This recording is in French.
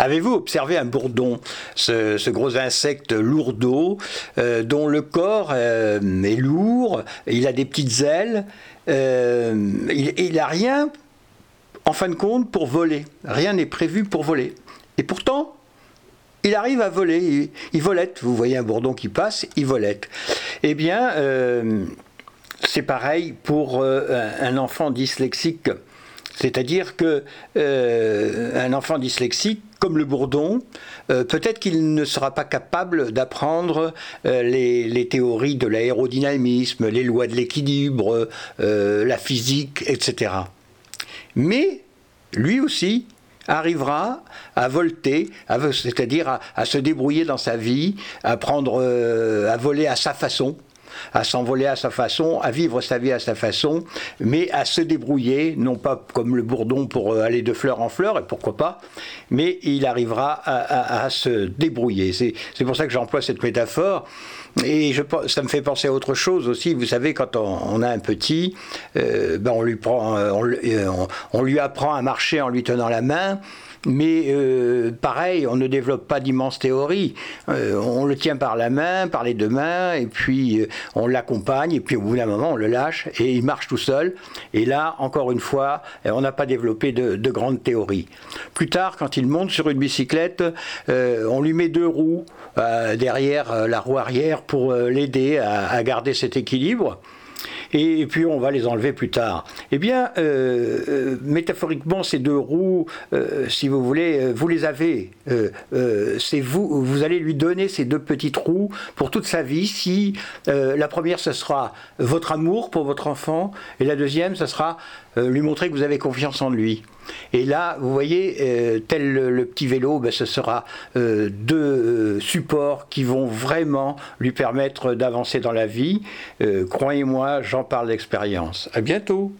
Avez-vous observé un bourdon, ce, gros insecte lourdeau, euh, dont le corps euh, est lourd, il a des petites ailes, euh, il n'a rien, en fin de compte, pour voler. Rien n'est prévu pour voler. Et pourtant, il arrive à voler, il, volette. Vous voyez un bourdon qui passe, il volette. Eh bien, c'est pareil pour un enfant dyslexique. C'est-à-dire que un enfant dyslexique comme le bourdon, euh, peut-être qu'il ne sera pas capable d'apprendre euh, les, théories de l'aérodynamisme, les lois de l'équilibre, euh, la physique, etc. Mais lui aussi arrivera à volter, c'est-à-dire à, se débrouiller dans sa vie, à voler à sa façon, à s'envoler à sa façon, à vivre sa vie à sa façon, mais à se débrouiller, non pas comme le bourdon pour euh, aller de fleur en fleur, et pourquoi pas, mais il arrivera à, se débrouiller. C'est pour ça que j'emploie cette métaphore. Et je, ça me fait penser à autre chose aussi. Vous savez, quand on, a un petit, euh, ben on, lui prend, euh, on, on, lui apprend à marcher en lui tenant la main. Mais euh, pareil, on ne développe pas d'immenses théories. Euh, on le tient par la main, par les deux mains, et puis euh, on l'accompagne, et puis au bout d'un moment, on le lâche, et il marche tout seul. Et là, encore une fois, on n'a pas développé de, grandes théories. Plus tard, quand il monte sur une bicyclette, on lui met deux roues derrière la roue arrière pour l'aider à garder cet équilibre et, puis on va les enlever plus tard. Eh bien, euh, euh, métaphoriquement, ces deux roues, euh, si vous voulez, vous les avez. c'est vous, vous allez lui donner ces deux petites roues pour toute sa vie. Si la première, ce sera votre amour pour votre enfant, et la deuxième, ce sera lui montrer que vous avez confiance en lui. Et là, vous voyez, euh, tel le, petit vélo, ben, ce sera euh, deux euh, supports qui vont vraiment lui permettre d'avancer dans la vie. Croyez-moi, j'en parle d'expérience. À bientôt.